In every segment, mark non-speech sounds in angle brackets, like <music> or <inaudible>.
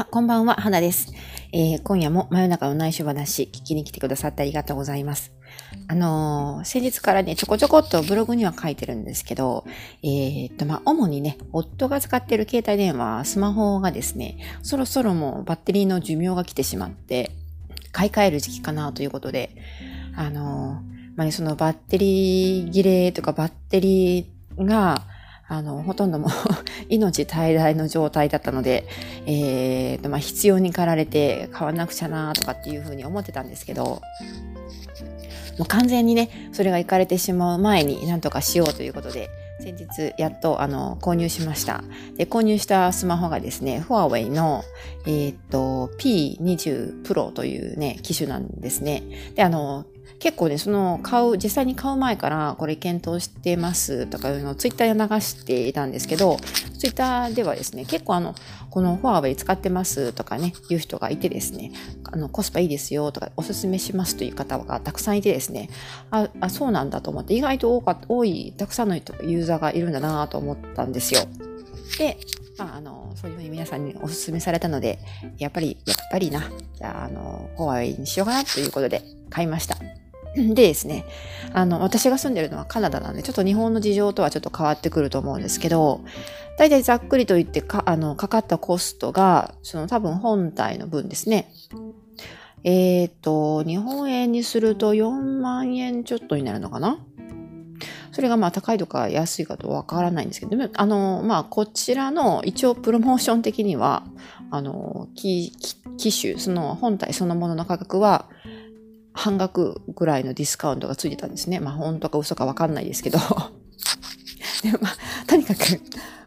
あ、こんばんは、花です。えー、今夜も真夜中の内緒話聞きに来てくださってありがとうございます。あのー、先日からね、ちょこちょこっとブログには書いてるんですけど、えー、っと、まあ、主にね、夫が使ってる携帯電話、スマホがですね、そろそろもうバッテリーの寿命が来てしまって、買い替える時期かなということで、あのー、まあ、ね、そのバッテリー切れとかバッテリーが、あの、ほとんどもう <laughs> 命怠大の状態だったので、えーと、まあ、必要に駆られて買わなくちゃなとかっていうふうに思ってたんですけど、もう完全にね、それが行かれてしまう前に何とかしようということで、先日やっとあの購入しました。で、購入したスマホがですね、フォアウェイの、えっ、と P20 Pro というね、機種なんですね。で、あの、結構ね、その買う、実際に買う前からこれ検討してますとかいうのをツイッターで流していたんですけど、ツイッターではですね、結構あの、このフォアウェイ使ってますとかね、いう人がいてですね、あの、コスパいいですよとか、おすすめしますという方がたくさんいてですね、あ、あそうなんだと思って、意外と多か多い、たくさんの、ユーザーがいるんだなと思ったんですよ。で、まあ、あの、そういうふうに皆さんにお勧めされたので、やっぱり、やっぱりな、じゃあ、あの、フォアウェイにしようかなということで買いました。でですね、あの、私が住んでるのはカナダなんで、ちょっと日本の事情とはちょっと変わってくると思うんですけど、大体ざっくりと言ってか、あの、かかったコストが、その多分本体の分ですね。えっ、ー、と、日本円にすると4万円ちょっとになるのかな？それがまあ高いとか安いかとわからないんですけど、あの、まあこちらの一応プロモーション的には、あの、機種、その本体そのものの価格は、半額ぐらいのディスカウントがついてたんですね。まあ本当か嘘かわかんないですけど。<laughs> でまあ、とにかく、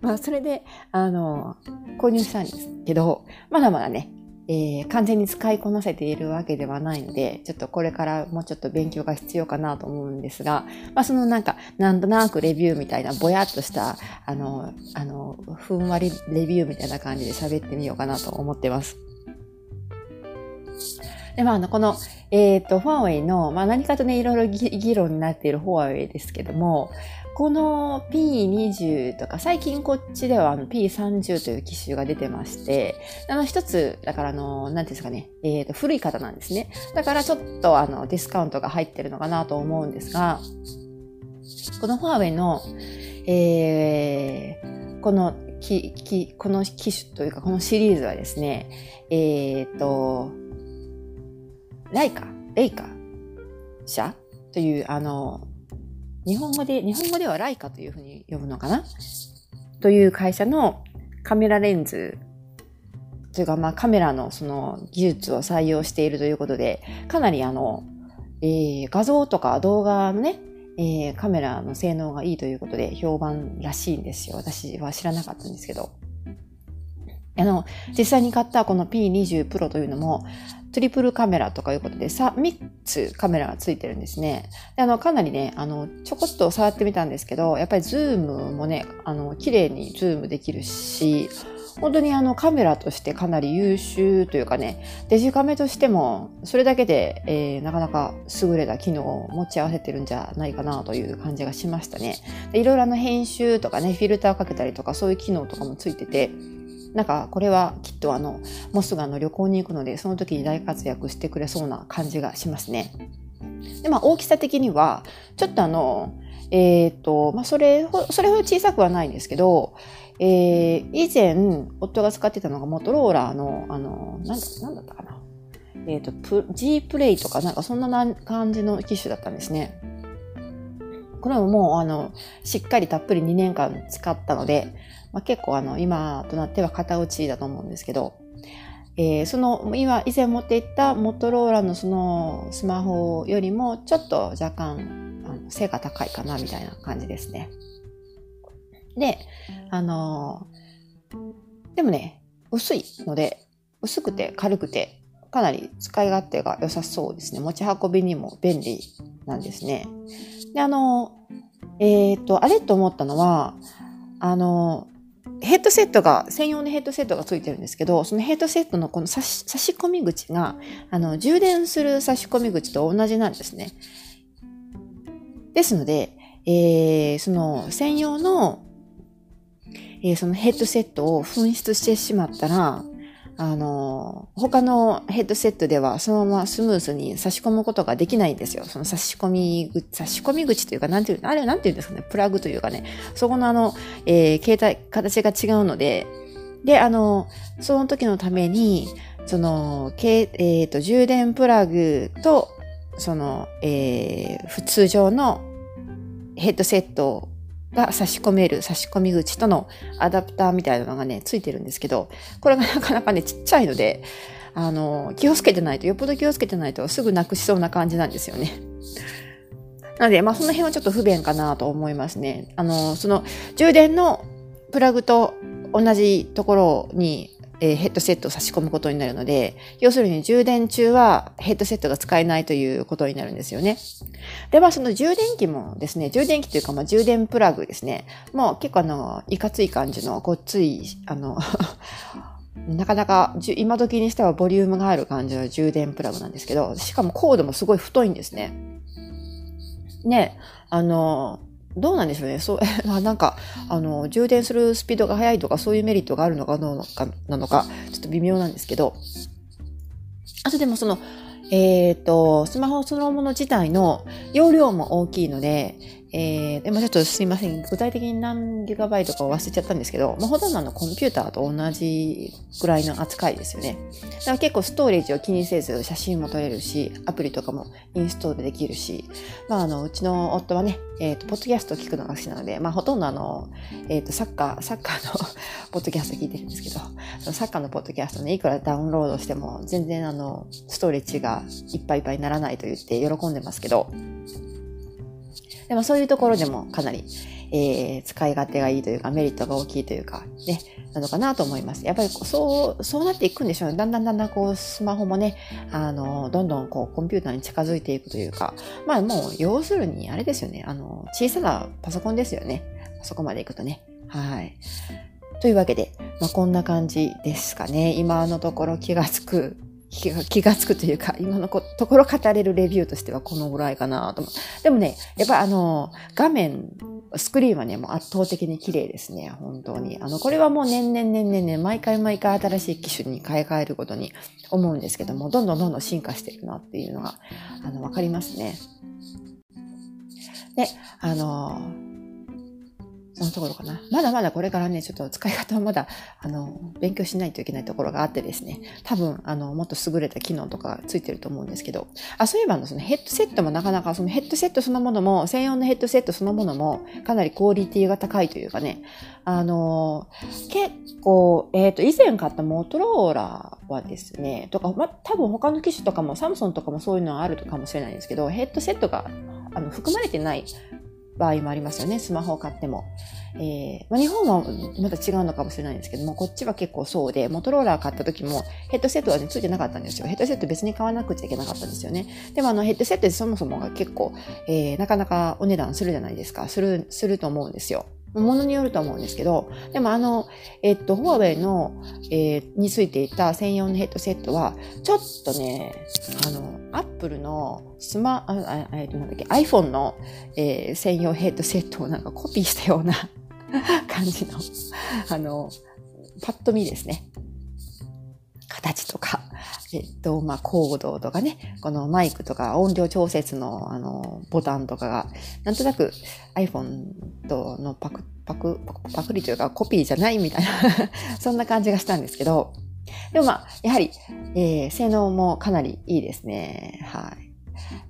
まあそれで、あの、購入したんですけど、まだまだね、えー、完全に使いこなせているわけではないので、ちょっとこれからもうちょっと勉強が必要かなと思うんですが、まあそのなんか、なんとなくレビューみたいな、ぼやっとした、あの、あの、ふんわりレビューみたいな感じで喋ってみようかなと思ってます。で、まあ、この、えっ、ー、と、ファーウェイの、まあ、何かとね、いろいろ議論になっているフォアウェイですけども、この P20 とか、最近こっちでは P30 という機種が出てまして、あの一つ、だからあの、なんていうんですかね、えっ、ー、と、古い方なんですね。だからちょっとあの、ディスカウントが入ってるのかなと思うんですが、このファーウェイの、えー、このき、き、この機種というか、このシリーズはですね、えっ、ー、と、ライカ、レイカ？社という、あの、日本語で、日本語ではライカというふうに呼ぶのかな？という会社のカメラレンズというか、まあカメラのその技術を採用しているということで、かなりあの、えー、画像とか動画のね、えー、カメラの性能がいいということで評判らしいんですよ。私は知らなかったんですけど。あの、実際に買ったこの P20 Pro というのも、トリプルカメラとかいうことで、さ、3つカメラがついてるんですね。で、あの、かなりね、あの、ちょこっと触ってみたんですけど、やっぱりズームもね、あの、綺麗にズームできるし、本当にあのカメラとしてかなり優秀というかね、デジカメとしてもそれだけで、えー、なかなか優れた機能を持ち合わせてるんじゃないかなという感じがしましたね。でいろいろあの編集とかね、フィルターかけたりとかそういう機能とかもついてて、なんかこれはきっとあの、もうすぐあの旅行に行くので、その時に大活躍してくれそうな感じがしますね。で、まあ大きさ的には、ちょっとあの、えっ、と、まあそれ、それほど小さくはないんですけど、えー、以前、夫が使ってたのがモトローラーの、あの、なんだ、なんだったかな。えっ、ー、と、G プレイとかなんかそんな感じの機種だったんですね。これももう、あの、しっかりたっぷり2年間使ったので、まあ、結構あの、今となっては型落ちだと思うんですけど、えー、その、今、以前持っていったモトローラのそのスマホよりも、ちょっと若干、あの背が高いかな、みたいな感じですね。で、あのー、でもね、薄いので、薄くて軽くて、かなり使い勝手が良さそうですね。持ち運びにも便利なんですね。で、あの、えっ、と、あれと思ったのは、あの、ヘッドセットが、専用のヘッドセットが付いてるんですけど、そのヘッドセットのこの差し差し込み口が、あの、充電する差し込み口と同じなんですね。ですので、えー、その専用の、えー、そのヘッドセットを紛失してしまったら、あの、他のヘッドセットではそのままスムーズに差し込むことができないんですよ。その差し込み、差し込み口というか、なんていう、あれはなんていうんですかね、プラグというかね、そこのあの、えー、携帯、形が違うので、で、あの、その時のために、その、えっ、ー、と、充電プラグと、その、えー、普通常のヘッドセットが差し込める差し込み口とのアダプターみたいなのがね、ついてるんですけど、これがなかなかね、ちっちゃいので、あの、気をつけてないと、よっぽど気をつけてないとすぐなくしそうな感じなんですよね。なので、まあその辺はちょっと不便かなと思いますね。あの、その充電のプラグと同じところにえ、ヘッドセットを差し込むことになるので、要するに充電中はヘッドセットが使えないということになるんですよね。では、その充電器もですね、充電器というか、まあ、充電プラグですね、もう結構あの、いかつい感じのごっつい、あの <laughs> なかなか今時にしてはボリュームがある感じの充電プラグなんですけど、しかもコードもすごい太いんですね。ね、あの、どうなんでしょうね。そう、<laughs> まあなんか、あの、充電するスピードが速いとか、そういうメリットがあるのかどうかなのか、ちょっと微妙なんですけど、あとでもその、えっ、ー、と、スマホそのもの自体の容量も大きいので、えー、でもちょっとすいません。具体的に何ギガバイトか忘れちゃったんですけど、まあ、ほとんどのコンピューターと同じぐらいの扱いですよね。だから結構ストーレージを気にせず写真も撮れるし、アプリとかもインストールできるし、まあ、あの、うちの夫はね、えっ、ー、と、ポッドキャストを聞くのが好きなので、まあ、ほとんどあの、えっ、ー、と、サッカー、サッカーの <laughs> ポッドキャスト聞いてるんですけど、そのサッカーのポッドキャストね、いくらダウンロードしても、全然あの、ストーレージがいっぱいいっぱいにならないと言って喜んでますけど、でもそういうところでもかなり、えー、使い勝手がいいというか、メリットが大きいというか、ね、なのかなと思います。やっぱりそう、そうなっていくんでしょうね。だんだんだんだんこう、スマホもね、あの、どんどんこう、コンピューターに近づいていくというか、まあもう、要するに、あれですよね。あの、小さなパソコンですよね。そこまでいくとね。はい。というわけで、まあ、こんな感じですかね。今のところ気がつく気が気がつくというか、今のところ語れるレビューとしてはこのぐらいかなと思う。でもね、やっぱあの、画面、スクリーンはね、もう圧倒的に綺麗ですね、本当に。あの、これはもう年々年々ね、毎回毎回新しい機種に買い替えることに思うんですけども、どんどんどんどん進化しているなっていうのが、あの、わかりますね。で、あの、そのところかな。まだまだこれからね、ちょっと使い方をまだ、あの、勉強しないといけないところがあってですね、多分、あの、もっと優れた機能とかついてると思うんですけど、あ、そういえば、の、そのヘッドセットもなかなか、そのヘッドセットそのものも、専用のヘッドセットそのものも、かなりクオリティが高いというかね、あの、結構、えっ、ー、と、以前買ったモトローラはですね、とか、ま、多分他の機種とかも、サムソンとかもそういうのはあるかもしれないんですけど、ヘッドセットがあの含まれてない場合もありますよね。スマホを買っても。えー、まあ、日本はまた違うのかもしれないんですけども、こっちは結構そうで、モトローラー買った時もヘッドセットはね、ついてなかったんですよ。ヘッドセット別に買わなくちゃいけなかったんですよね。でもあのヘッドセットでそもそもが結構、えー、なかなかお値段するじゃないですか。する、すると思うんですよ。ものによると思うんですけど、でもあの、えっと、フォアウェイの、えー、についていた専用のヘッドセットは、ちょっとね、あの、アップルのスマ、あ、えっと、なんだっけ、iPhone の、えー、専用ヘッドセットをなんかコピーしたような <laughs> 感じの、あの、パッと見ですね。形とか、えっと、まあ、コードとかね、このマイクとか音量調節のあのボタンとかが、なんとなく iPhone とのパク、パク、パクリというかコピーじゃないみたいな <laughs> そんな感じがしたんですけど、でもまあ、やはり、えー、性能もかなりいいですね。は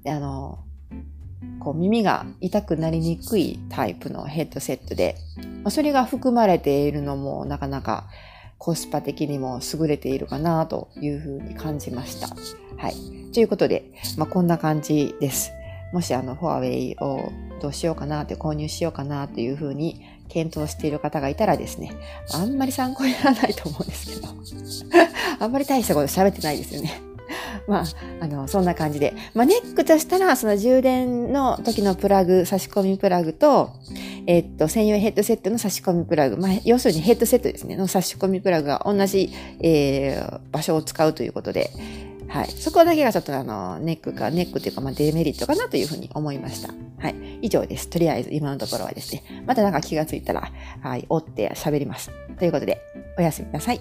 い。で、あの、こう耳が痛くなりにくいタイプのヘッドセットで、まあ、それが含まれているのもなかなかコスパ的にも優れているかなというふうに感じました。はい。ということで、まあ、こんな感じです。もしあの、フォアウェイをどうしようかなって、購入しようかなというふうに検討している方がいたらですね、あんまり参考にならないと思うんですけど、<laughs> あんまり大したこと喋ってないですよね。<laughs> まあ、あの、そんな感じで。まあ、ネックとしたら、その充電の時のプラグ、差し込みプラグと、えっと、専用ヘッドセットの差し込みプラグ、まあ、要するにヘッドセットですね、の差し込みプラグが同じ、えー、場所を使うということで、はい。そこだけがちょっとあの、ネックか、ネックというか、まあ、デメリットかなというふうに思いました。はい。以上です。とりあえず、今のところはですね、またなんか気がついたら、はい、追って喋ります。ということで、おやすみなさい。